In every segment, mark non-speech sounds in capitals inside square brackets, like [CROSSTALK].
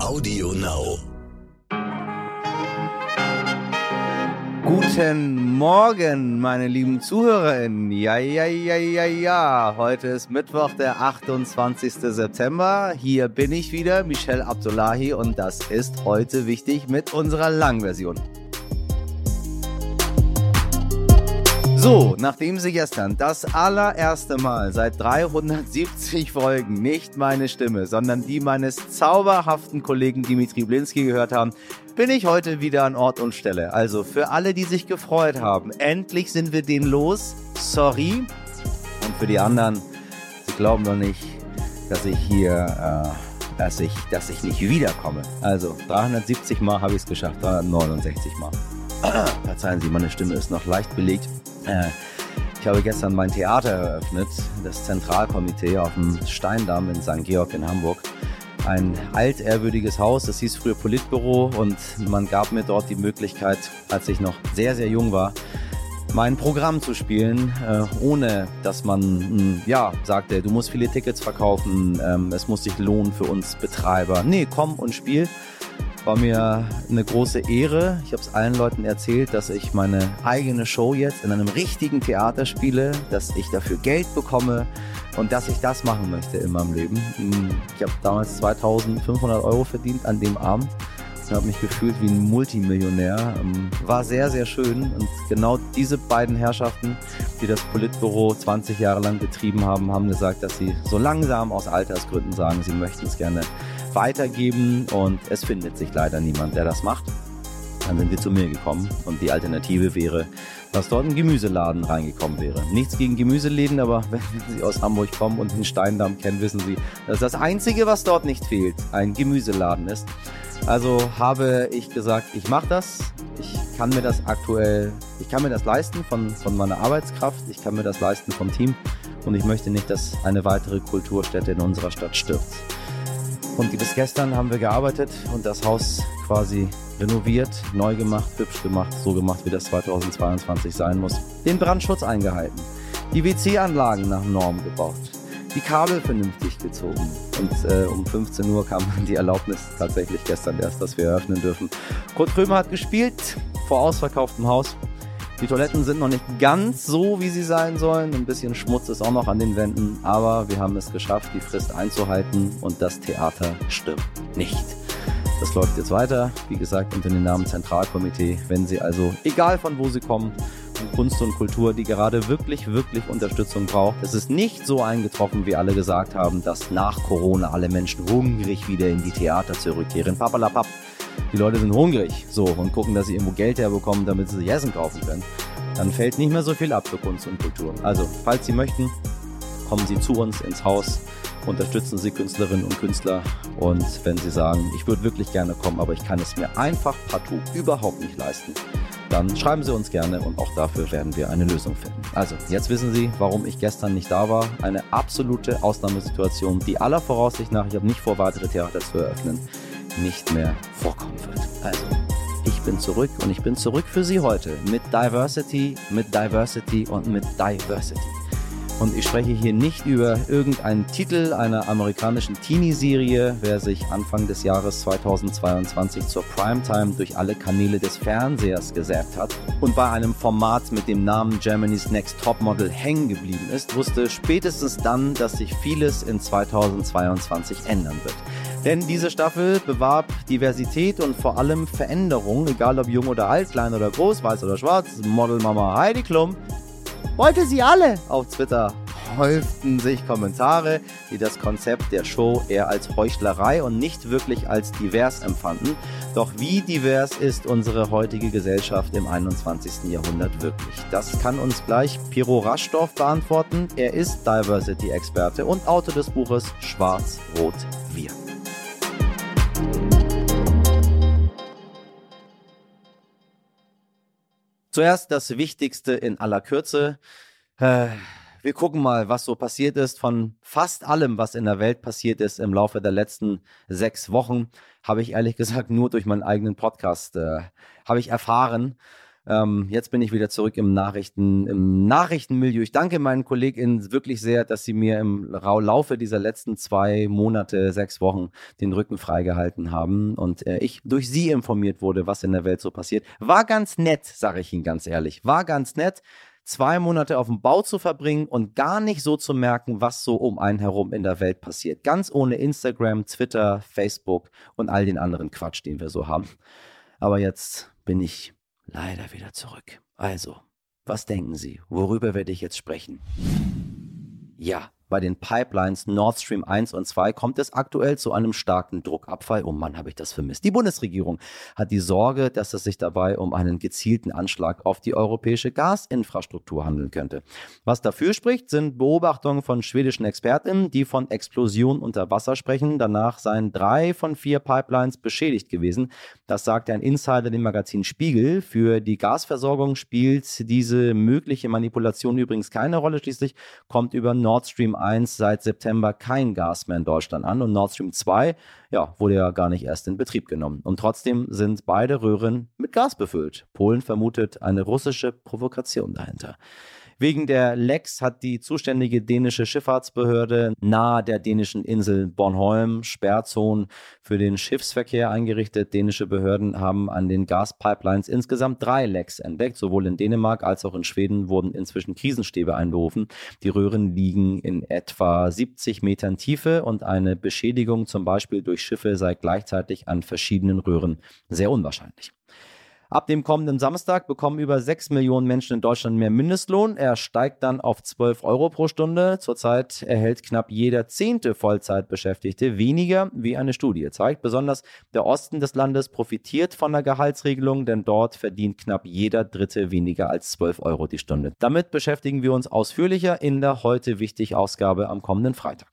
Audio Now. Guten Morgen, meine lieben ZuhörerInnen. Ja, ja, ja, ja, ja. Heute ist Mittwoch, der 28. September. Hier bin ich wieder, Michelle Abdullahi, und das ist heute wichtig mit unserer Langversion. So, nachdem Sie gestern das allererste Mal seit 370 Folgen nicht meine Stimme, sondern die meines zauberhaften Kollegen Dimitri Blinski gehört haben, bin ich heute wieder an Ort und Stelle. Also für alle, die sich gefreut haben, endlich sind wir den los. Sorry. Und für die anderen, sie glauben doch nicht, dass ich hier, äh, dass ich, dass ich nicht wiederkomme. Also 370 Mal habe ich es geschafft, 369 Mal. [CLEARS THROAT] Verzeihen Sie, meine Stimme ist noch leicht belegt. Äh, ich habe gestern mein Theater eröffnet, das Zentralkomitee auf dem Steindamm in St. Georg in Hamburg. Ein altehrwürdiges Haus, das hieß früher Politbüro und man gab mir dort die Möglichkeit, als ich noch sehr, sehr jung war, mein Programm zu spielen, äh, ohne dass man hm, ja sagte, du musst viele Tickets verkaufen, ähm, es muss sich lohnen für uns Betreiber. Nee, komm und spiel. War mir eine große Ehre. Ich habe es allen Leuten erzählt, dass ich meine eigene Show jetzt in einem richtigen Theater spiele, dass ich dafür Geld bekomme und dass ich das machen möchte in meinem Leben. Ich habe damals 2500 Euro verdient an dem Abend. Ich habe mich gefühlt wie ein Multimillionär. War sehr, sehr schön. Und genau diese beiden Herrschaften, die das Politbüro 20 Jahre lang betrieben haben, haben gesagt, dass sie so langsam aus Altersgründen sagen, sie möchten es gerne weitergeben und es findet sich leider niemand, der das macht. Dann sind wir zu mir gekommen und die Alternative wäre, dass dort ein Gemüseladen reingekommen wäre. Nichts gegen Gemüseläden, aber [LAUGHS] wenn Sie aus Hamburg kommen und den Steindamm kennen, wissen Sie, dass das Einzige, was dort nicht fehlt, ein Gemüseladen ist. Also habe ich gesagt, ich mache das. Ich kann mir das aktuell, ich kann mir das leisten von, von meiner Arbeitskraft, ich kann mir das leisten vom Team und ich möchte nicht, dass eine weitere Kulturstätte in unserer Stadt stirbt. Und bis gestern haben wir gearbeitet und das Haus quasi renoviert, neu gemacht, hübsch gemacht, so gemacht, wie das 2022 sein muss. Den Brandschutz eingehalten, die WC-Anlagen nach Norm gebaut, die Kabel vernünftig gezogen. Und äh, um 15 Uhr kam die Erlaubnis tatsächlich gestern erst, dass wir eröffnen dürfen. Kurt Krömer hat gespielt vor ausverkauftem Haus. Die Toiletten sind noch nicht ganz so, wie sie sein sollen. Ein bisschen Schmutz ist auch noch an den Wänden, aber wir haben es geschafft, die Frist einzuhalten und das Theater stirbt nicht. Das läuft jetzt weiter, wie gesagt, unter dem Namen Zentralkomitee. Wenn Sie also, egal von wo Sie kommen, Kunst und Kultur, die gerade wirklich, wirklich Unterstützung braucht. Es ist nicht so eingetroffen, wie alle gesagt haben, dass nach Corona alle Menschen hungrig wieder in die Theater zurückkehren. Papalapap. Die Leute sind hungrig so und gucken, dass sie irgendwo Geld herbekommen, damit sie sich Essen kaufen können. Dann fällt nicht mehr so viel ab für Kunst und Kultur. Also, falls Sie möchten, kommen Sie zu uns ins Haus, unterstützen Sie Künstlerinnen und Künstler und wenn Sie sagen, ich würde wirklich gerne kommen, aber ich kann es mir einfach partout überhaupt nicht leisten, dann schreiben Sie uns gerne und auch dafür werden wir eine Lösung finden. Also, jetzt wissen Sie, warum ich gestern nicht da war. Eine absolute Ausnahmesituation, die aller Voraussicht nach, ich habe nicht vor, weitere Theater zu eröffnen, nicht mehr vorkommen wird. Also, ich bin zurück und ich bin zurück für Sie heute mit Diversity, mit Diversity und mit Diversity. Und ich spreche hier nicht über irgendeinen Titel einer amerikanischen Teenie-Serie, wer sich Anfang des Jahres 2022 zur Primetime durch alle Kanäle des Fernsehers gesäbt hat und bei einem Format mit dem Namen Germany's Next Topmodel hängen geblieben ist, wusste spätestens dann, dass sich vieles in 2022 ändern wird. Denn diese Staffel bewarb Diversität und vor allem Veränderung, egal ob jung oder alt, klein oder groß, weiß oder schwarz, Modelmama Heidi Klum wollte sie alle. Auf Twitter häuften sich Kommentare, die das Konzept der Show eher als Heuchlerei und nicht wirklich als divers empfanden. Doch wie divers ist unsere heutige Gesellschaft im 21. Jahrhundert wirklich? Das kann uns gleich Piro Raschdorf beantworten. Er ist Diversity-Experte und Autor des Buches Schwarz-Rot Wir. Zuerst das Wichtigste in aller Kürze. Äh, wir gucken mal, was so passiert ist. Von fast allem, was in der Welt passiert ist im Laufe der letzten sechs Wochen, habe ich ehrlich [LAUGHS] gesagt nur durch meinen eigenen Podcast äh, habe ich erfahren. Ähm, jetzt bin ich wieder zurück im Nachrichten, im Nachrichtenmilieu. Ich danke meinen KollegInnen wirklich sehr, dass sie mir im Laufe dieser letzten zwei Monate, sechs Wochen den Rücken freigehalten haben und äh, ich durch sie informiert wurde, was in der Welt so passiert. War ganz nett, sage ich Ihnen ganz ehrlich. War ganz nett zwei Monate auf dem Bau zu verbringen und gar nicht so zu merken, was so um einen herum in der Welt passiert. Ganz ohne Instagram, Twitter, Facebook und all den anderen Quatsch, den wir so haben. Aber jetzt bin ich leider wieder zurück. Also, was denken Sie? Worüber werde ich jetzt sprechen? Ja, bei den Pipelines Nord Stream 1 und 2 kommt es aktuell zu einem starken Druckabfall. Oh Mann, habe ich das vermisst. Die Bundesregierung hat die Sorge, dass es sich dabei um einen gezielten Anschlag auf die europäische Gasinfrastruktur handeln könnte. Was dafür spricht, sind Beobachtungen von schwedischen Expertinnen, die von Explosion unter Wasser sprechen. Danach seien drei von vier Pipelines beschädigt gewesen. Das sagt ein Insider dem Magazin Spiegel. Für die Gasversorgung spielt diese mögliche Manipulation übrigens keine Rolle. Schließlich kommt über Nord Stream 1 seit September kein Gas mehr in Deutschland an und Nord Stream 2 ja, wurde ja gar nicht erst in Betrieb genommen. Und trotzdem sind beide Röhren mit Gas befüllt. Polen vermutet eine russische Provokation dahinter. Wegen der Lecks hat die zuständige dänische Schifffahrtsbehörde nahe der dänischen Insel Bornholm Sperrzonen für den Schiffsverkehr eingerichtet. Dänische Behörden haben an den Gaspipelines insgesamt drei Lecks entdeckt. Sowohl in Dänemark als auch in Schweden wurden inzwischen Krisenstäbe einberufen. Die Röhren liegen in etwa 70 Metern Tiefe und eine Beschädigung zum Beispiel durch Schiffe sei gleichzeitig an verschiedenen Röhren sehr unwahrscheinlich. Ab dem kommenden Samstag bekommen über 6 Millionen Menschen in Deutschland mehr Mindestlohn. Er steigt dann auf 12 Euro pro Stunde. Zurzeit erhält knapp jeder zehnte Vollzeitbeschäftigte weniger, wie eine Studie zeigt. Besonders der Osten des Landes profitiert von der Gehaltsregelung, denn dort verdient knapp jeder Dritte weniger als 12 Euro die Stunde. Damit beschäftigen wir uns ausführlicher in der heute wichtig Ausgabe am kommenden Freitag.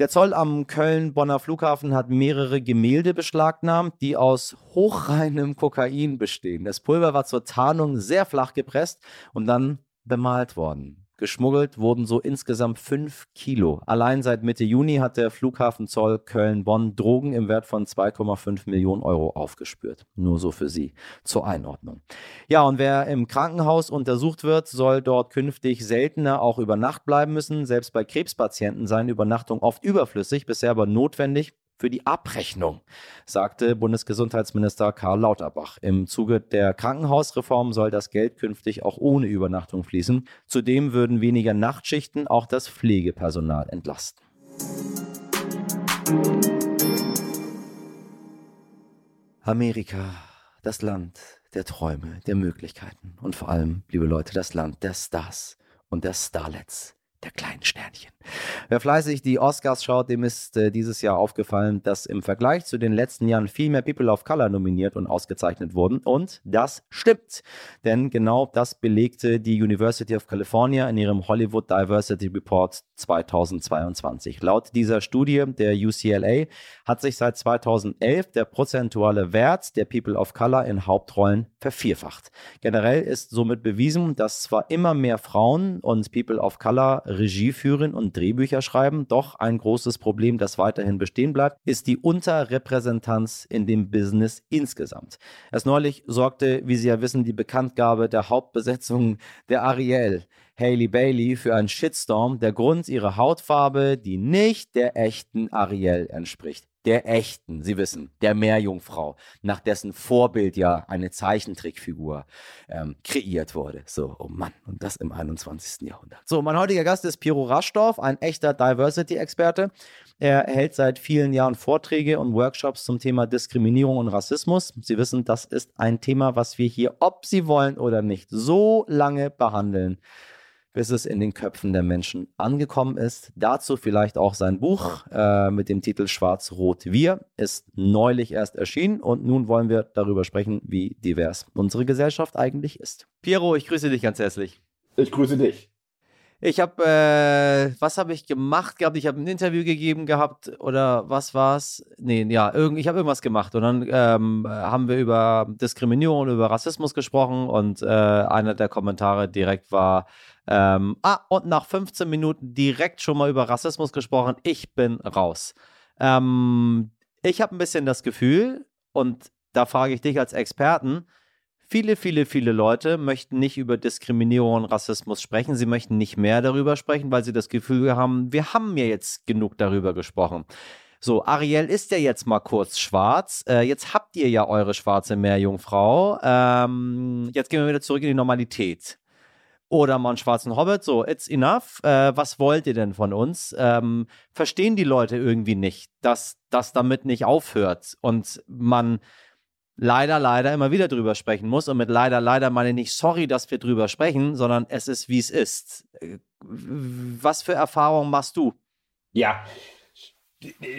Der Zoll am Köln-Bonner Flughafen hat mehrere Gemälde beschlagnahmt, die aus hochreinem Kokain bestehen. Das Pulver war zur Tarnung sehr flach gepresst und dann bemalt worden. Geschmuggelt wurden so insgesamt 5 Kilo. Allein seit Mitte Juni hat der Flughafen Zoll Köln-Bonn Drogen im Wert von 2,5 Millionen Euro aufgespürt. Nur so für Sie zur Einordnung. Ja, und wer im Krankenhaus untersucht wird, soll dort künftig seltener auch über Nacht bleiben müssen. Selbst bei Krebspatienten seien Übernachtungen oft überflüssig, bisher aber notwendig für die Abrechnung, sagte Bundesgesundheitsminister Karl Lauterbach. Im Zuge der Krankenhausreform soll das Geld künftig auch ohne Übernachtung fließen. Zudem würden weniger Nachtschichten auch das Pflegepersonal entlasten. Amerika, das Land der Träume, der Möglichkeiten und vor allem, liebe Leute, das Land der Stars und der Starlets der kleinen Sternchen. Wer fleißig die Oscars schaut, dem ist äh, dieses Jahr aufgefallen, dass im Vergleich zu den letzten Jahren viel mehr People of Color nominiert und ausgezeichnet wurden. Und das stimmt. Denn genau das belegte die University of California in ihrem Hollywood Diversity Report 2022. Laut dieser Studie der UCLA hat sich seit 2011 der prozentuale Wert der People of Color in Hauptrollen vervierfacht. Generell ist somit bewiesen, dass zwar immer mehr Frauen und People of Color Regie führen und Drehbücher schreiben, doch ein großes Problem, das weiterhin bestehen bleibt, ist die Unterrepräsentanz in dem Business insgesamt. Erst neulich sorgte, wie Sie ja wissen, die Bekanntgabe der Hauptbesetzung der Ariel. Haley Bailey für einen Shitstorm, der Grund ihrer Hautfarbe, die nicht der echten Ariel entspricht der echten, Sie wissen, der Meerjungfrau, nach dessen Vorbild ja eine Zeichentrickfigur ähm, kreiert wurde. So, oh Mann, und das im 21. Jahrhundert. So, mein heutiger Gast ist Piro Raschdorf, ein echter Diversity-Experte. Er hält seit vielen Jahren Vorträge und Workshops zum Thema Diskriminierung und Rassismus. Sie wissen, das ist ein Thema, was wir hier, ob Sie wollen oder nicht, so lange behandeln bis es in den Köpfen der Menschen angekommen ist. Dazu vielleicht auch sein Buch äh, mit dem Titel Schwarz-Rot Wir ist neulich erst erschienen und nun wollen wir darüber sprechen, wie divers unsere Gesellschaft eigentlich ist. Piero, ich grüße dich ganz herzlich. Ich grüße dich. Ich habe, äh, was habe ich gemacht gehabt? Ich habe ein Interview gegeben gehabt oder was war's? Nee, ja, irgend, ich habe irgendwas gemacht und dann ähm, haben wir über Diskriminierung über Rassismus gesprochen und äh, einer der Kommentare direkt war, ähm, ah, und nach 15 Minuten direkt schon mal über Rassismus gesprochen. Ich bin raus. Ähm, ich habe ein bisschen das Gefühl, und da frage ich dich als Experten, Viele, viele, viele Leute möchten nicht über Diskriminierung und Rassismus sprechen. Sie möchten nicht mehr darüber sprechen, weil sie das Gefühl haben, wir haben ja jetzt genug darüber gesprochen. So, Ariel ist ja jetzt mal kurz schwarz. Äh, jetzt habt ihr ja eure schwarze Meerjungfrau. Ähm, jetzt gehen wir wieder zurück in die Normalität. Oder mal einen schwarzen Hobbit. So, it's enough. Äh, was wollt ihr denn von uns? Ähm, verstehen die Leute irgendwie nicht, dass das damit nicht aufhört und man leider, leider immer wieder drüber sprechen muss. Und mit leider, leider meine ich nicht sorry, dass wir drüber sprechen, sondern es ist, wie es ist. Äh, was für Erfahrungen machst du? Ja,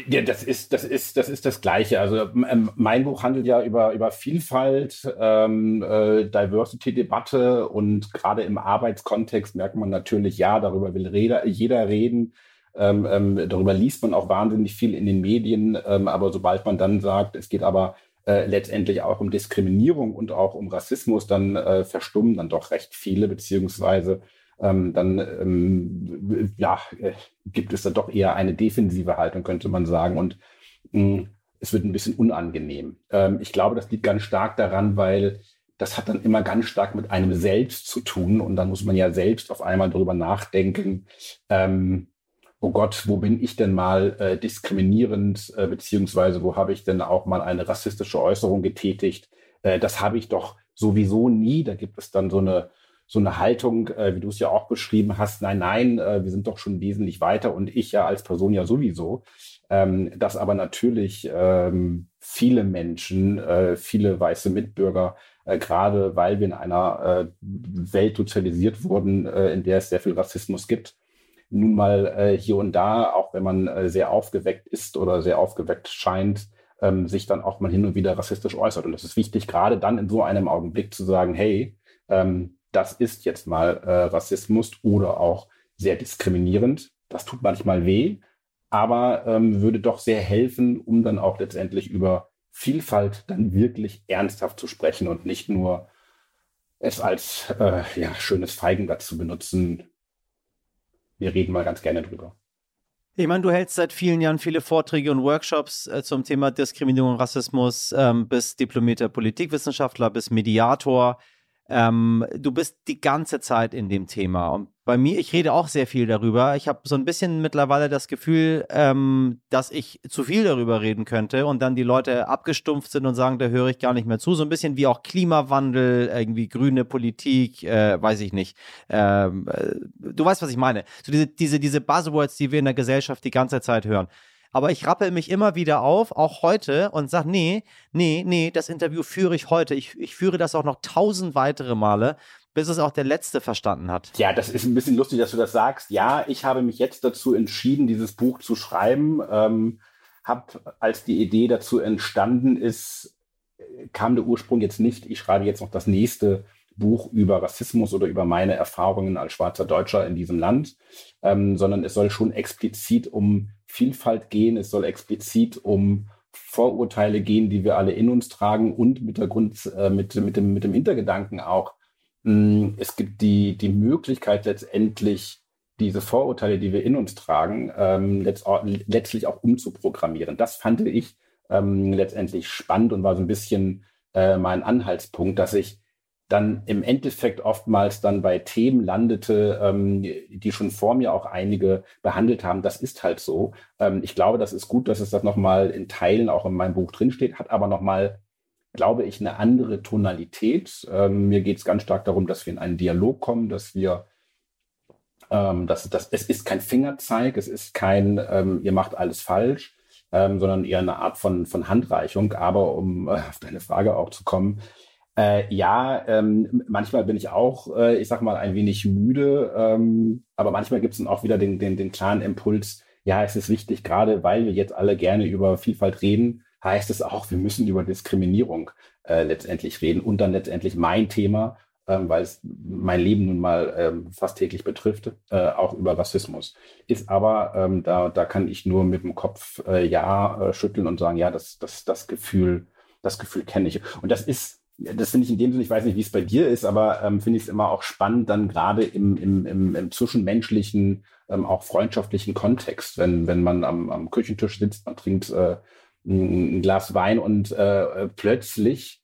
ja, das ist, das ist, das ist das Gleiche. Also ähm, mein Buch handelt ja über, über Vielfalt, ähm, äh, Diversity-Debatte und gerade im Arbeitskontext merkt man natürlich, ja, darüber will Reda, jeder reden. Ähm, ähm, darüber liest man auch wahnsinnig viel in den Medien, ähm, aber sobald man dann sagt, es geht aber äh, letztendlich auch um Diskriminierung und auch um Rassismus, dann äh, verstummen dann doch recht viele, beziehungsweise ähm, dann ähm, ja, äh, gibt es da doch eher eine defensive Haltung, könnte man sagen. Und mh, hm, es wird ein bisschen unangenehm. Ähm, ich glaube, das liegt ganz stark daran, weil das hat dann immer ganz stark mit einem selbst zu tun. Und dann muss man ja selbst auf einmal darüber nachdenken, ähm, oh Gott, wo bin ich denn mal äh, diskriminierend, äh, beziehungsweise wo habe ich denn auch mal eine rassistische Äußerung getätigt? Äh, das habe ich doch sowieso nie. Da gibt es dann so eine, so eine Haltung, äh, wie du es ja auch beschrieben hast, nein, nein, äh, wir sind doch schon wesentlich weiter und ich ja als Person ja sowieso. Ähm, dass aber natürlich ähm, viele Menschen, äh, viele weiße Mitbürger, äh, gerade weil wir in einer äh, Welt sozialisiert wurden, äh, in der es sehr viel Rassismus gibt, nun mal hier und da, auch wenn man sehr aufgeweckt ist oder sehr aufgeweckt scheint, ähm, sich dann auch mal hin und wieder rassistisch äußert. Und das ist wichtig, gerade dann in so einem Augenblick zu sagen, hey, ähm, das ist jetzt mal äh, Rassismus oder auch sehr diskriminierend. Das tut manchmal weh, aber ähm, würde doch sehr helfen, um dann auch letztendlich über Vielfalt dann wirklich ernsthaft zu sprechen und nicht nur es als äh, ja, schönes Feigenblatt zu benutzen, wir reden mal ganz gerne drüber. Ich meine, du hältst seit vielen Jahren viele Vorträge und Workshops äh, zum Thema Diskriminierung und Rassismus, ähm, bis diplomierter Politikwissenschaftler, bis Mediator. Ähm, du bist die ganze Zeit in dem Thema. Und bei mir, ich rede auch sehr viel darüber. Ich habe so ein bisschen mittlerweile das Gefühl, ähm, dass ich zu viel darüber reden könnte und dann die Leute abgestumpft sind und sagen, da höre ich gar nicht mehr zu. So ein bisschen wie auch Klimawandel, irgendwie grüne Politik, äh, weiß ich nicht. Ähm, äh, du weißt, was ich meine. So diese, diese, diese Buzzwords, die wir in der Gesellschaft die ganze Zeit hören. Aber ich rappel mich immer wieder auf, auch heute, und sage, nee, nee, nee, das Interview führe ich heute. Ich, ich führe das auch noch tausend weitere Male, bis es auch der Letzte verstanden hat. Ja, das ist ein bisschen lustig, dass du das sagst. Ja, ich habe mich jetzt dazu entschieden, dieses Buch zu schreiben. Ähm, hab, als die Idee dazu entstanden ist, kam der Ursprung jetzt nicht, ich schreibe jetzt noch das nächste Buch über Rassismus oder über meine Erfahrungen als schwarzer Deutscher in diesem Land, ähm, sondern es soll schon explizit um Vielfalt gehen, es soll explizit um Vorurteile gehen, die wir alle in uns tragen und mit der Grund, äh, mit, mit, dem, mit dem Hintergedanken auch, mh, hm, es gibt die, die Möglichkeit letztendlich, diese Vorurteile, die wir in uns tragen, ähm, letzt, letztlich auch umzuprogrammieren. Das fand ich ähm, letztendlich spannend und war so ein bisschen äh, mein Anhaltspunkt, dass ich dann im Endeffekt oftmals dann bei Themen landete, ähm, die schon vor mir auch einige behandelt haben. Das ist halt so. Ähm, ich glaube, das ist gut, dass es das nochmal in Teilen auch in meinem Buch drinsteht, hat aber nochmal, glaube ich, eine andere Tonalität. Ähm, mir geht es ganz stark darum, dass wir in einen Dialog kommen, dass wir ähm, dass, dass, es ist kein Fingerzeig, es ist kein, ähm, ihr macht alles falsch, ähm, sondern eher eine Art von, von Handreichung. Aber um äh, auf deine Frage auch zu kommen, äh, ja, ähm, manchmal bin ich auch, äh, ich sag mal, ein wenig müde, ähm, aber manchmal gibt es dann auch wieder den, den, den klaren Impuls, ja, es ist wichtig, gerade weil wir jetzt alle gerne über Vielfalt reden, heißt es auch, wir müssen über Diskriminierung äh, letztendlich reden und dann letztendlich mein Thema, ähm, weil es mein Leben nun mal ähm, fast täglich betrifft, äh, auch über Rassismus. Ist aber, ähm, da, da kann ich nur mit dem Kopf äh, ja äh, schütteln und sagen, ja, das, das, das Gefühl, das Gefühl kenne ich. Und das ist das finde ich in dem Sinne, ich weiß nicht, wie es bei dir ist, aber ähm, finde ich es immer auch spannend, dann gerade im, im, im, im zwischenmenschlichen, ähm, auch freundschaftlichen Kontext, wenn, wenn man am, am Küchentisch sitzt, man trinkt äh, ein, Glas Wein und äh, plötzlich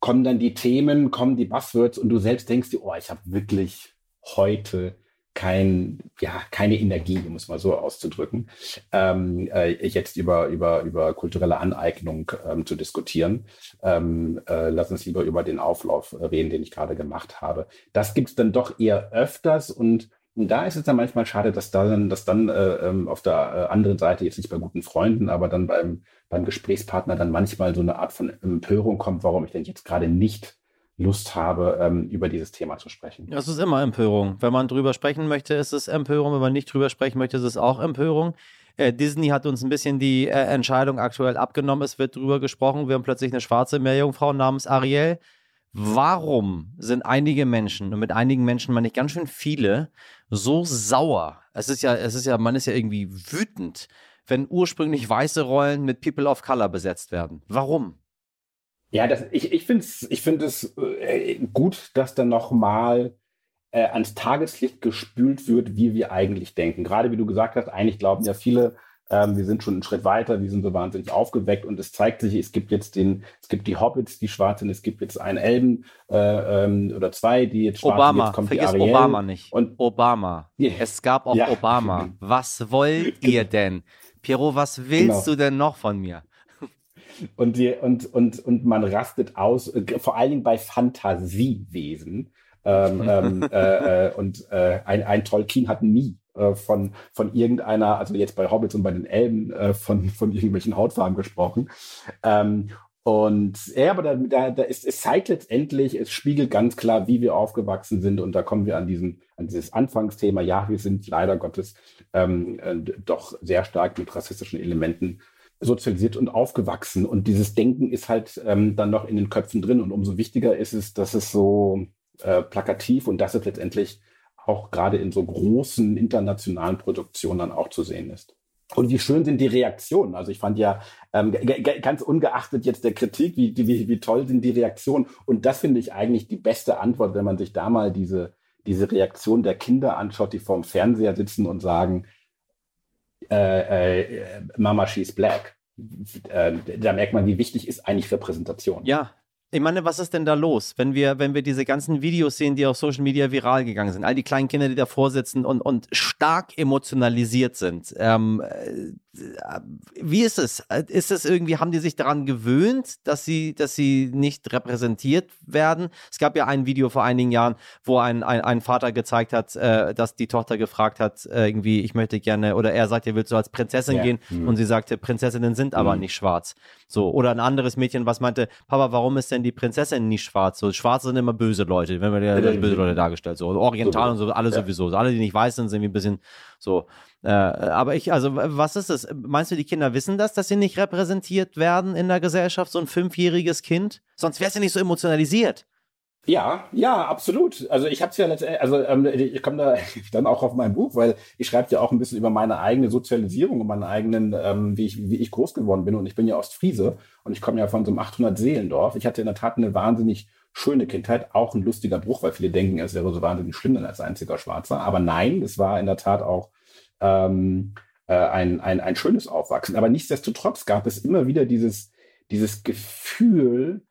kommen dann die Themen, kommen die Buzzwords und du selbst denkst dir, oh, ich habe wirklich heute kein, ja, keine Energie, um es mal so auszudrücken, ähm, äh, jetzt über, über, über kulturelle Aneignung ähm, zu diskutieren. Ähm, äh, lass uns lieber über den Auflauf reden, den ich gerade gemacht habe. Das gibt es dann doch eher öfters und und da ist es dann manchmal schade, dass dann, dass dann äh, ähm, auf der äh, anderen Seite, jetzt nicht bei guten Freunden, aber dann beim, beim Gesprächspartner dann manchmal so eine Art von Empörung kommt, warum ich denn jetzt gerade nicht Lust habe, ähm, über dieses Thema zu sprechen. Das ist immer Empörung. Wenn man drüber sprechen möchte, ist es Empörung. Wenn man nicht drüber sprechen möchte, ist es auch Empörung. Äh, Disney hat uns ein bisschen die äh, Entscheidung aktuell abgenommen. Es wird drüber gesprochen. Wir haben plötzlich eine schwarze Meerjungfrau namens Ariel. Warum sind einige Menschen, und mit einigen Menschen meine ich ganz schön viele, so sauer? Es ist ja, es ist ja, man ist ja irgendwie wütend, wenn ursprünglich weiße Rollen mit People of Color besetzt werden. Warum? Ja, das, ich, ich finde es ich find äh, gut, dass da nochmal äh, ans Tageslicht gespült wird, wie wir eigentlich denken. Gerade wie du gesagt hast, eigentlich glauben ja viele, ähm, wir sind schon einen Schritt weiter, wir sind so wahnsinnig aufgeweckt und es zeigt sich, es gibt jetzt den, es gibt die Hobbits, die schwarz sind, es gibt jetzt einen Elben äh, ähm, oder zwei, die jetzt schwarz Obama. Jetzt kommt vergiss die Ariel. Obama nicht. Und Obama. Yeah. Es gab auch Ja. Obama. [LAUGHS] Was wollt ihr denn? Piero, was willst Genau. du denn noch von mir? Und, die, und, und, und man rastet aus, äh, vor allen Dingen bei Fantasiewesen. Ähm, ähm, äh, äh, und äh, ein, ein Tolkien hat nie äh, von, von irgendeiner, also jetzt bei Hobbits und bei den Elben, äh, von, von irgendwelchen Hautfarben gesprochen. Ähm, und ja, aber da, da, da ist, es zeigt letztendlich, es spiegelt ganz klar, wie wir aufgewachsen sind. Und da kommen wir an diesen, an dieses Anfangsthema. Ja, wir sind leider Gottes ähm, äh, doch sehr stark mit rassistischen Elementen sozialisiert und aufgewachsen. Und dieses Denken ist halt ähm, dann noch in den Köpfen drin. Und umso wichtiger ist es, dass es so äh, plakativ und dass es letztendlich auch gerade in so großen internationalen Produktionen dann auch zu sehen ist. Und wie schön sind die Reaktionen? Also ich fand ja ähm, ganz ungeachtet jetzt der Kritik, wie, wie, wie toll sind die Reaktionen. Und das finde ich eigentlich die beste Antwort, wenn man sich da mal diese, diese Reaktion der Kinder anschaut, die vorm Fernseher sitzen und sagen, äh, äh, Mama, she's black. Äh, da merkt man, wie wichtig ist eigentlich Repräsentation. Ja. Ich meine, was ist denn da los, wenn wir, wenn wir diese ganzen Videos sehen, die auf Social Media viral gegangen sind? All die kleinen Kinder, die davor sitzen und, und stark emotionalisiert sind. Ähm, äh, wie ist es? Ist es irgendwie, haben die sich daran gewöhnt, dass sie, dass sie nicht repräsentiert werden? Es gab ja ein Video vor einigen Jahren, wo ein, ein, ein Vater gezeigt hat, äh, dass die Tochter gefragt hat, äh, irgendwie, ich möchte gerne, oder er sagte, willst du als Prinzessin Ja. gehen? Mhm. Und sie sagte, Prinzessinnen sind aber Mhm. nicht schwarz. So, oder ein anderes Mädchen, was meinte, Papa, warum ist denn die Prinzessin nicht schwarz? So, Schwarze sind immer böse Leute, wenn wir ja, Ja, böse Leute dargestellt. So, Oriental und so, alle sowieso. So, alle, die nicht weiß sind, sind wie ein bisschen so. Äh, aber ich, also, was ist das? Meinst du, die Kinder wissen das, dass sie nicht repräsentiert werden in der Gesellschaft, so ein fünfjähriges Kind? Sonst wär's ja nicht so emotionalisiert. Ja, ja, absolut. Also ich habe es ja letztendlich, also ähm, ich komme da [LAUGHS] dann auch auf mein Buch, weil ich schreibe ja auch ein bisschen über meine eigene Sozialisierung und meinen eigenen, ähm, wie, ich, wie ich groß geworden bin. Und ich bin ja Ostfriese und ich komme ja von so einem 800-Seelendorf. Ich hatte in der Tat eine wahnsinnig schöne Kindheit, auch ein lustiger Bruch, weil viele denken, es wäre so wahnsinnig schlimm als einziger Schwarzer. Aber nein, es war in der Tat auch ähm, äh, ein, ein, ein schönes Aufwachsen. Aber nichtsdestotrotz gab es immer wieder dieses, dieses Gefühl,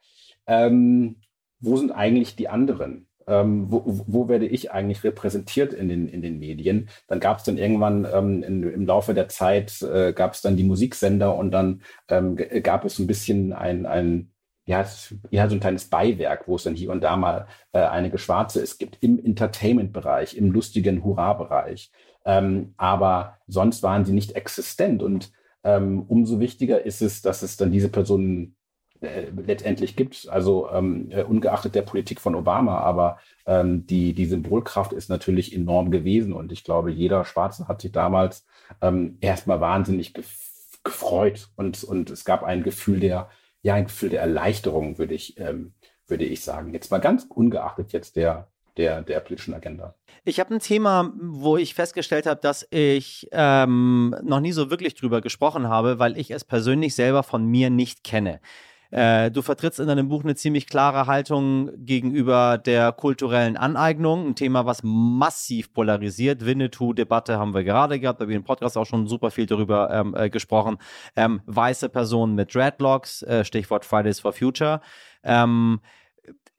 ähm, wo sind eigentlich die anderen? Ähm, wo, wo werde ich eigentlich repräsentiert in den, in den Medien? Dann gab es dann irgendwann ähm, in, im Laufe der Zeit, äh, gab es dann die Musiksender und dann ähm, gab es ein bisschen ein, ein ja, ja, so ein kleines Beiwerk, wo es dann hier und da mal äh, einige Schwarze es gibt im Entertainment-Bereich, im lustigen Hurra-Bereich. Ähm, aber sonst waren sie nicht existent und ähm, umso wichtiger ist es, dass es dann diese Personen äh, letztendlich gibt. Also ähm, äh, ungeachtet der Politik von Obama, aber ähm, die, die Symbolkraft ist natürlich enorm gewesen und ich glaube, jeder Schwarze hat sich damals ähm, erstmal wahnsinnig gef gefreut und, und es gab ein Gefühl der, ja, ein Gefühl der Erleichterung, würde ich, ähm, würde ich sagen. Jetzt mal ganz ungeachtet jetzt der, der, der politischen Agenda. Ich habe ein Thema, wo ich festgestellt habe, dass ich ähm, noch nie so wirklich drüber gesprochen habe, weil ich es persönlich selber von mir nicht kenne. Äh, du vertrittst in deinem Buch eine ziemlich klare Haltung gegenüber der kulturellen Aneignung, ein Thema, was massiv polarisiert. Winnetou-Debatte haben wir gerade gehabt, da wir im Podcast auch schon super viel darüber ähm, äh, gesprochen. Ähm, weiße Personen mit Dreadlocks, äh, Stichwort Fridays for Future. Ähm,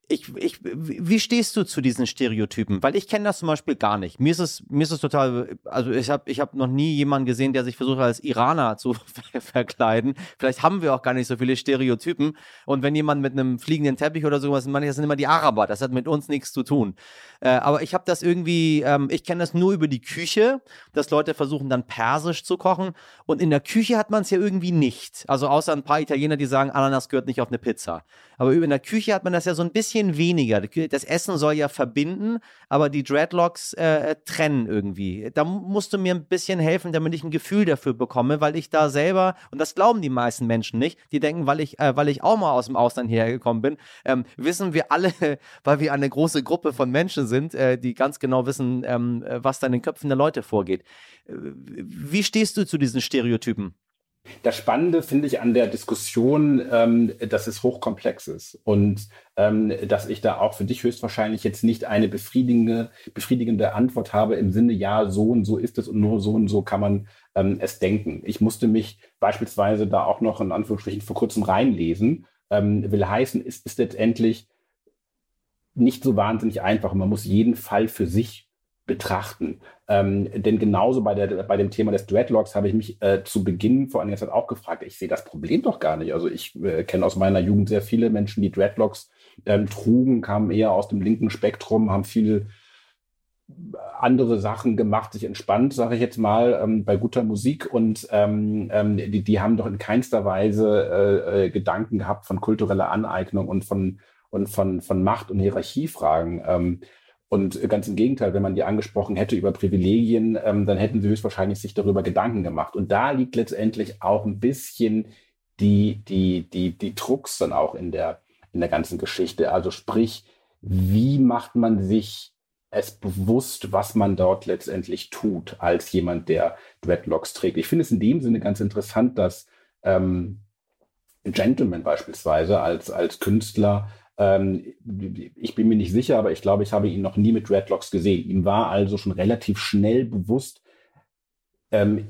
ich, ich, wie stehst du zu diesen Stereotypen? Weil ich kenne das zum Beispiel gar nicht. Mir ist es, mir ist es total, also ich habe ich hab noch nie jemanden gesehen, der sich versucht als Iraner zu [LAUGHS] verkleiden. Vielleicht haben wir auch gar nicht so viele Stereotypen. Und wenn jemand mit einem fliegenden Teppich oder sowas, meine ich, das sind immer die Araber. Das hat mit uns nichts zu tun. Äh, aber ich habe das irgendwie, ähm, ich kenne das nur über die Küche, dass Leute versuchen dann Persisch zu kochen. Und in der Küche hat man es ja irgendwie nicht. Also außer ein paar Italiener, die sagen, Ananas gehört nicht auf eine Pizza. Aber in der Küche hat man das ja so ein bisschen weniger. Das Essen soll ja verbinden, aber die Dreadlocks äh, trennen irgendwie. Da musst du mir ein bisschen helfen, damit ich ein Gefühl dafür bekomme, weil ich da selber, und das glauben die meisten Menschen nicht, die denken, weil ich, äh, weil ich auch mal aus dem Ausland hergekommen bin, ähm, wissen wir alle, [LAUGHS] weil wir eine große Gruppe von Menschen sind, äh, die ganz genau wissen, ähm, was da in den Köpfen der Leute vorgeht. Äh, wie stehst du zu diesen Stereotypen? Das Spannende finde ich an der Diskussion, ähm, dass es hochkomplex ist und ähm, dass ich da auch für dich höchstwahrscheinlich jetzt nicht eine befriedigende, befriedigende Antwort habe im Sinne, ja, so und so ist es und nur so und so kann man ähm, es denken. Ich musste mich beispielsweise da auch noch in Anführungsstrichen vor kurzem reinlesen. Ähm, will heißen, es ist letztendlich nicht so wahnsinnig einfach. Man muss jeden Fall für sich betrachten. Ähm, denn genauso bei, der, bei dem Thema des Dreadlocks habe ich mich äh, zu Beginn vor einiger Zeit auch gefragt, ich sehe das Problem doch gar nicht. Also ich äh, kenne aus meiner Jugend sehr viele Menschen, die Dreadlocks ähm, trugen, kamen eher aus dem linken Spektrum, haben viel andere Sachen gemacht, sich entspannt, sage ich jetzt mal, ähm, bei guter Musik und ähm, ähm, die, die haben doch in keinster Weise äh, äh, Gedanken gehabt von kultureller Aneignung und von und von, von Macht- und Hierarchiefragen. Ähm, und ganz im Gegenteil, wenn man die angesprochen hätte über Privilegien, ähm, dann hätten sie höchstwahrscheinlich sich darüber Gedanken gemacht. Und da liegt letztendlich auch ein bisschen die, die, die, die Drucks dann auch in der, in der ganzen Geschichte. Also sprich, wie macht man sich es bewusst, was man dort letztendlich tut, als jemand, der Dreadlocks trägt. Ich finde es in dem Sinne ganz interessant, dass ähm, Gentleman beispielsweise als, als Künstler ähm, ich bin mir nicht sicher, aber ich glaube, ich habe ihn noch nie mit Dreadlocks gesehen. Ihm war also schon relativ schnell bewusst, ähm,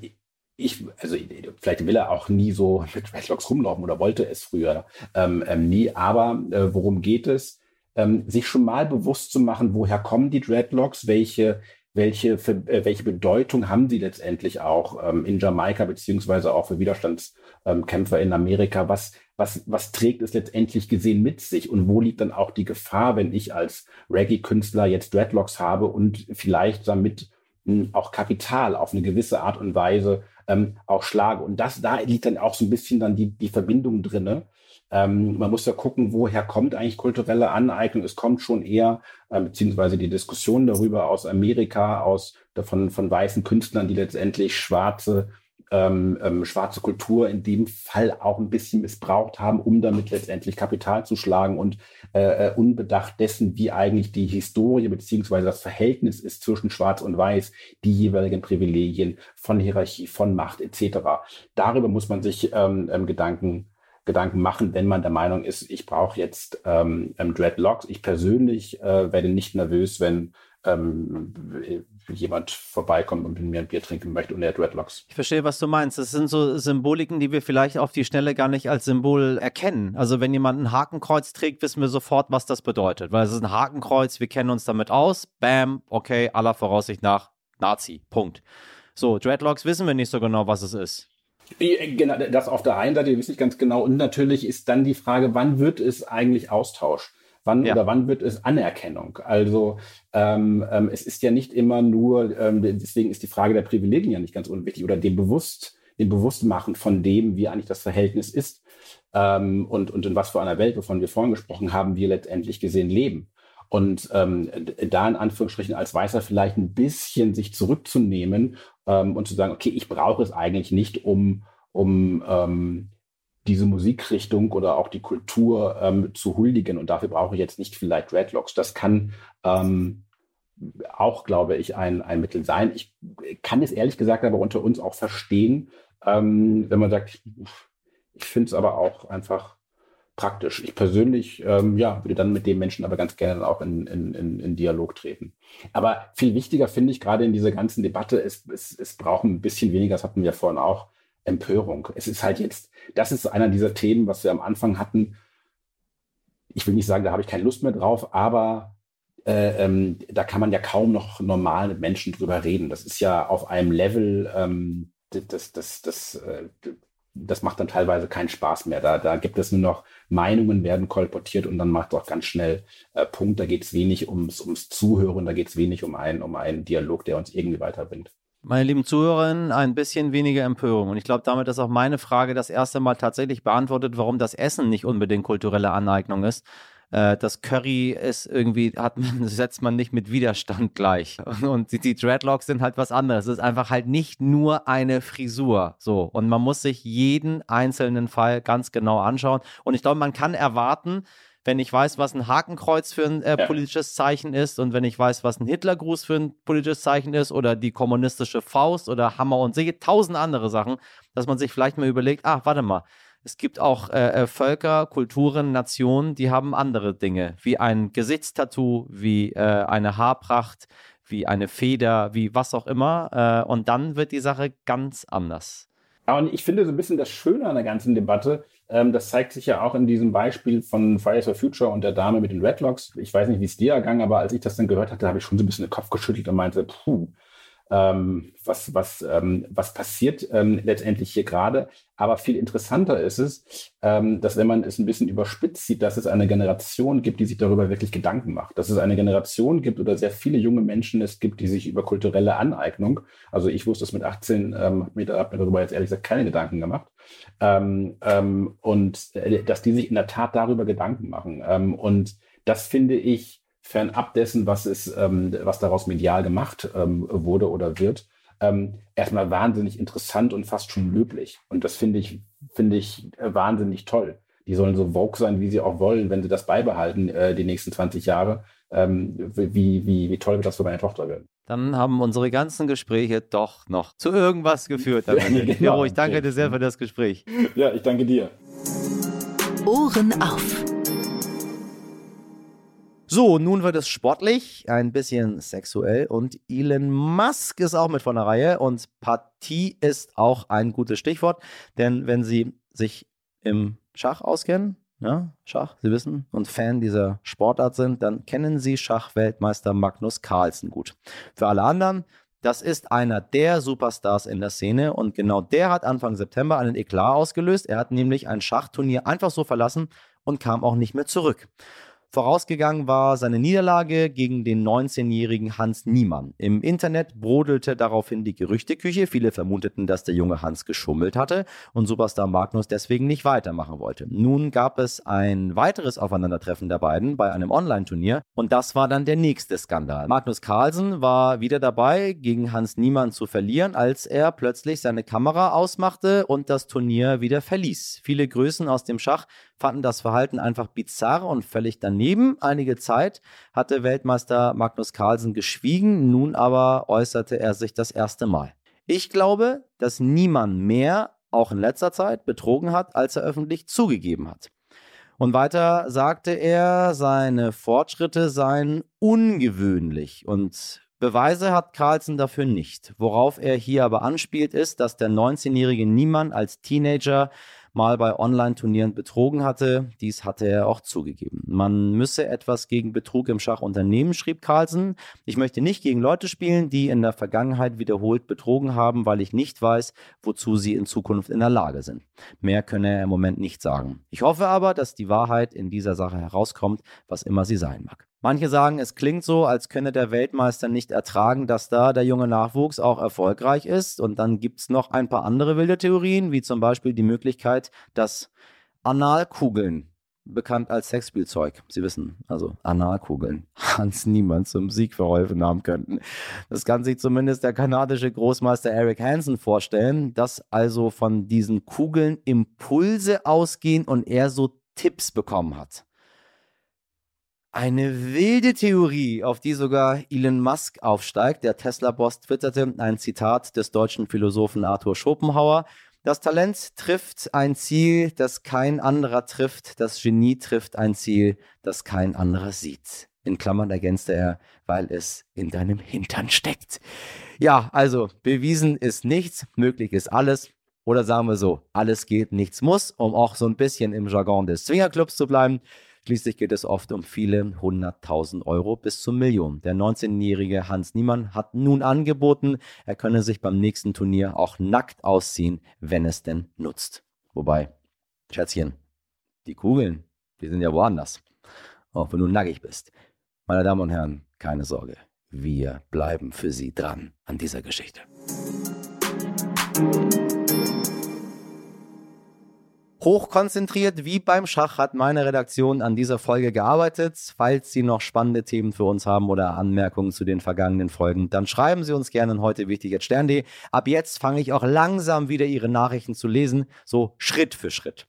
ich, also vielleicht will er auch nie so [LAUGHS] mit Dreadlocks rumlaufen oder wollte es früher ähm, ähm, nie, aber äh, worum geht es? Ähm, sich schon mal bewusst zu machen, woher kommen die Dreadlocks, welche, welche, äh, welche Bedeutung haben sie letztendlich auch ähm, in Jamaika beziehungsweise auch für Widerstandskämpfer in Amerika? Was, was, was trägt es letztendlich gesehen mit sich und wo liegt dann auch die Gefahr, wenn ich als Reggae-Künstler jetzt Dreadlocks habe und vielleicht damit hm, auch Kapital auf eine gewisse Art und Weise ähm, auch schlage. Und das, da liegt dann auch so ein bisschen dann die, die Verbindung drinne. Ähm, man muss ja gucken, woher kommt eigentlich kulturelle Aneignung. Es kommt schon eher, äh, beziehungsweise die Diskussion darüber aus Amerika, aus von, von weißen Künstlern, die letztendlich schwarze ähm, ähm, schwarze Kultur in dem Fall auch ein bisschen missbraucht haben, um damit letztendlich Kapital zu schlagen und äh, äh, unbedacht dessen, wie eigentlich die Historie beziehungsweise das Verhältnis ist zwischen Schwarz und Weiß, die jeweiligen Privilegien von Hierarchie, von Macht etc. Darüber muss man sich ähm, ähm, Gedanken Gedanken machen, wenn man der Meinung ist, ich brauche jetzt ähm, ähm Dreadlocks. Ich persönlich äh, werde nicht nervös, wenn ähm, jemand vorbeikommt und mit mir ein Bier trinken möchte und er Dreadlocks. Ich verstehe, was du meinst. Das sind so Symboliken, die wir vielleicht auf die Schnelle gar nicht als Symbol erkennen. Also wenn jemand ein Hakenkreuz trägt, wissen wir sofort, was das bedeutet. Weil es ist ein Hakenkreuz, wir kennen uns damit aus. Bam, okay, aller Voraussicht nach Nazi. Punkt. So, Dreadlocks wissen wir nicht so genau, was es ist. Genau, das auf der einen Seite, wir wissen nicht ganz genau. Und natürlich ist dann die Frage, wann wird es eigentlich Austausch? Wann ja. oder wann wird es Anerkennung? Also ähm, ähm, es ist ja nicht immer nur, ähm, deswegen ist die Frage der Privilegien ja nicht ganz unwichtig oder dem Bewusst, dem Bewusstmachen von dem, wie eigentlich das Verhältnis ist ähm, und, und in was für einer Welt, wovon wir vorhin gesprochen haben, wir letztendlich gesehen leben. Und ähm, da in Anführungsstrichen als Weißer vielleicht ein bisschen sich zurückzunehmen ähm, und zu sagen, okay, ich brauche es eigentlich nicht, um, um ähm, diese Musikrichtung oder auch die Kultur ähm, zu huldigen. Und dafür brauche ich jetzt nicht vielleicht Dreadlocks. Das kann ähm, auch, glaube ich, ein, ein Mittel sein. Ich kann es ehrlich gesagt aber unter uns auch verstehen, ähm, wenn man sagt, ich finde es aber auch einfach praktisch. Ich persönlich, ähm, ja, würde dann mit dem Menschen aber ganz gerne auch in, in, in, in Dialog treten. Aber viel wichtiger finde ich gerade in dieser ganzen Debatte, es, es, es braucht ein bisschen weniger, das hatten wir vorhin auch, Empörung. Es ist halt jetzt, das ist einer dieser Themen, was wir am Anfang hatten. Ich will nicht sagen, da habe ich keine Lust mehr drauf, aber äh, ähm, da kann man ja kaum noch normal mit Menschen drüber reden. Das ist ja auf einem Level, ähm, das, das, das, äh, das macht dann teilweise keinen Spaß mehr. Da, da gibt es nur noch Meinungen werden kolportiert und dann macht es auch ganz schnell äh, Punkt. Da geht es wenig ums, ums Zuhören, da geht es wenig um einen, um einen Dialog, der uns irgendwie weiterbringt. Meine lieben Zuhörerinnen, ein bisschen weniger Empörung. Und ich glaube, damit ist auch meine Frage das erste Mal tatsächlich beantwortet, warum das Essen nicht unbedingt kulturelle Aneignung ist. Äh, das Curry ist irgendwie, hat man, [LAUGHS] setzt man nicht mit Widerstand gleich. [LAUGHS] Und die, die Dreadlocks sind halt was anderes. Es ist einfach halt nicht nur eine Frisur. So. Und man muss sich jeden einzelnen Fall ganz genau anschauen. Und ich glaube, man kann erwarten, wenn ich weiß, was ein Hakenkreuz für ein äh, politisches Zeichen ist und wenn ich weiß, was ein Hitlergruß für ein politisches Zeichen ist oder die kommunistische Faust oder Hammer und Säge, tausend andere Sachen, dass man sich vielleicht mal überlegt, ach, warte mal, es gibt auch äh, äh, Völker, Kulturen, Nationen, die haben andere Dinge, wie ein Gesichtstattoo, wie äh, eine Haarpracht, wie eine Feder, wie was auch immer. Äh, und dann wird die Sache ganz anders. Und ich finde so ein bisschen das Schöne an der ganzen Debatte, ähm, das zeigt sich ja auch in diesem Beispiel von Fridays for Future und der Dame mit den Redlocks. Ich weiß nicht, wie es dir ergangen, aber als ich das dann gehört hatte, habe ich schon so ein bisschen den Kopf geschüttelt und meinte, puh, ähm, was, was, ähm, was passiert ähm, letztendlich hier gerade. Aber viel interessanter ist es, ähm, dass wenn man es ein bisschen überspitzt sieht, dass es eine Generation gibt, die sich darüber wirklich Gedanken macht. Dass es eine Generation gibt oder sehr viele junge Menschen es gibt, die sich über kulturelle Aneignung, also ich wusste es mit 18, ähm, mir, hab mir darüber jetzt ehrlich gesagt keine Gedanken gemacht, ähm, ähm, und äh, dass die sich in der Tat darüber Gedanken machen. Und das finde ich, fernab dessen, was, ist, ähm, was daraus medial gemacht ähm, wurde oder wird, ähm, erstmal wahnsinnig interessant und fast schon löblich. Und das finde ich, finde ich äh, wahnsinnig toll. Die sollen so vogue sein, wie sie auch wollen, wenn sie das beibehalten, äh, die nächsten 20 Jahre. Ähm, wie, wie, wie toll wird das für meine Tochter werden. Dann haben unsere ganzen Gespräche doch noch zu irgendwas geführt. [LAUGHS] genau, ich danke dir sehr für das Gespräch. Ja, ich danke dir. Ohren auf. So, nun wird es sportlich, ein bisschen sexuell und Elon Musk ist auch mit von der Reihe und Partie ist auch ein gutes Stichwort, denn wenn Sie sich im Schach auskennen, ja, Schach, Sie wissen, und Fan dieser Sportart sind, dann kennen Sie Schachweltmeister Magnus Carlsen gut. Für alle anderen, das ist einer der Superstars in der Szene und genau der hat Anfang September einen Eklat ausgelöst. Er hat nämlich ein Schachturnier einfach so verlassen und kam auch nicht mehr zurück. Vorausgegangen war seine Niederlage gegen den 19-jährigen Hans Niemann. Im Internet brodelte daraufhin die Gerüchteküche. Viele vermuteten, dass der junge Hans geschummelt hatte und Superstar Magnus deswegen nicht weitermachen wollte. Nun gab es ein weiteres Aufeinandertreffen der beiden bei einem Online-Turnier und das war dann der nächste Skandal. Magnus Carlsen war wieder dabei, gegen Hans Niemann zu verlieren, als er plötzlich seine Kamera ausmachte und das Turnier wieder verließ. Viele Größen aus dem Schach fanden das Verhalten einfach bizarr und völlig daneben. Einige Zeit hatte Weltmeister Magnus Carlsen geschwiegen, nun aber äußerte er sich das erste Mal. Ich glaube, dass niemand mehr, auch in letzter Zeit, betrogen hat, als er öffentlich zugegeben hat. Und weiter sagte er, seine Fortschritte seien ungewöhnlich und Beweise hat Carlsen dafür nicht. Worauf er hier aber anspielt, ist, dass der 19-jährige Niemann als Teenager mal bei Online-Turnieren betrogen hatte. Dies hatte er auch zugegeben. Man müsse etwas gegen Betrug im Schach unternehmen, schrieb Carlsen. Ich möchte nicht gegen Leute spielen, die in der Vergangenheit wiederholt betrogen haben, weil ich nicht weiß, wozu sie in Zukunft in der Lage sind. Mehr könne er im Moment nicht sagen. Ich hoffe aber, dass die Wahrheit in dieser Sache herauskommt, was immer sie sein mag. Manche sagen, es klingt so, als könne der Weltmeister nicht ertragen, dass da der junge Nachwuchs auch erfolgreich ist. Und dann gibt es noch ein paar andere wilde Theorien, wie zum Beispiel die Möglichkeit, dass Analkugeln, bekannt als Sexspielzeug, Sie wissen, also Analkugeln, [LAUGHS] Hans Niemand zum Sieg verholfen haben könnten. Das kann sich zumindest der kanadische Großmeister Eric Hansen vorstellen, dass also von diesen Kugeln Impulse ausgehen und er so Tipps bekommen hat. Eine wilde Theorie, auf die sogar Elon Musk aufsteigt. Der Tesla-Boss twitterte ein Zitat des deutschen Philosophen Arthur Schopenhauer. Das Talent trifft ein Ziel, das kein anderer trifft. Das Genie trifft ein Ziel, das kein anderer sieht. In Klammern ergänzte er, weil es in deinem Hintern steckt. Ja, also bewiesen ist nichts, möglich ist alles. Oder sagen wir so, alles geht, nichts muss, um auch so ein bisschen im Jargon des Swingerclubs zu bleiben. Schließlich geht es oft um viele hunderttausend Euro bis zu Millionen. Der 19-jährige Hans Niemann hat nun angeboten, er könne sich beim nächsten Turnier auch nackt ausziehen, wenn es denn nutzt. Wobei, Schätzchen, die Kugeln, die sind ja woanders. Auch wenn du nackig bist. Meine Damen und Herren, keine Sorge. Wir bleiben für Sie dran an dieser Geschichte. Hochkonzentriert wie beim Schach hat meine Redaktion an dieser Folge gearbeitet. Falls Sie noch spannende Themen für uns haben oder Anmerkungen zu den vergangenen Folgen, dann schreiben Sie uns gerne heute wichtig jetzt Stern.de. Ab jetzt fange ich auch langsam wieder Ihre Nachrichten zu lesen, so Schritt für Schritt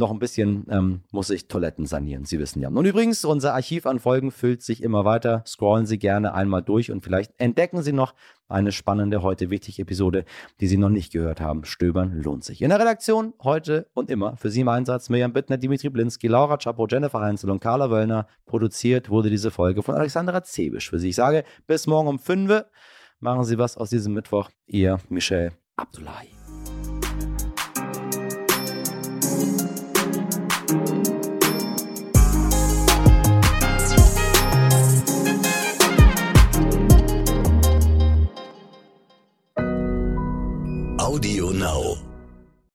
noch ein bisschen ähm, muss ich Toiletten sanieren. Sie wissen ja. Und übrigens, unser Archiv an Folgen füllt sich immer weiter. Scrollen Sie gerne einmal durch und vielleicht entdecken Sie noch eine spannende, heute wichtige Episode, die Sie noch nicht gehört haben. Stöbern lohnt sich. In der Redaktion heute und immer für Sie im Einsatz Mirjam Bittner, Dimitri Blinski, Laura Chapo, Jennifer Heinzel und Carla Wöllner. Produziert wurde diese Folge von Alexandra Zebisch für Sie. Ich sage bis morgen um 5 Machen Sie was aus diesem Mittwoch. Ihr Michel Abdullahi. Audio Now.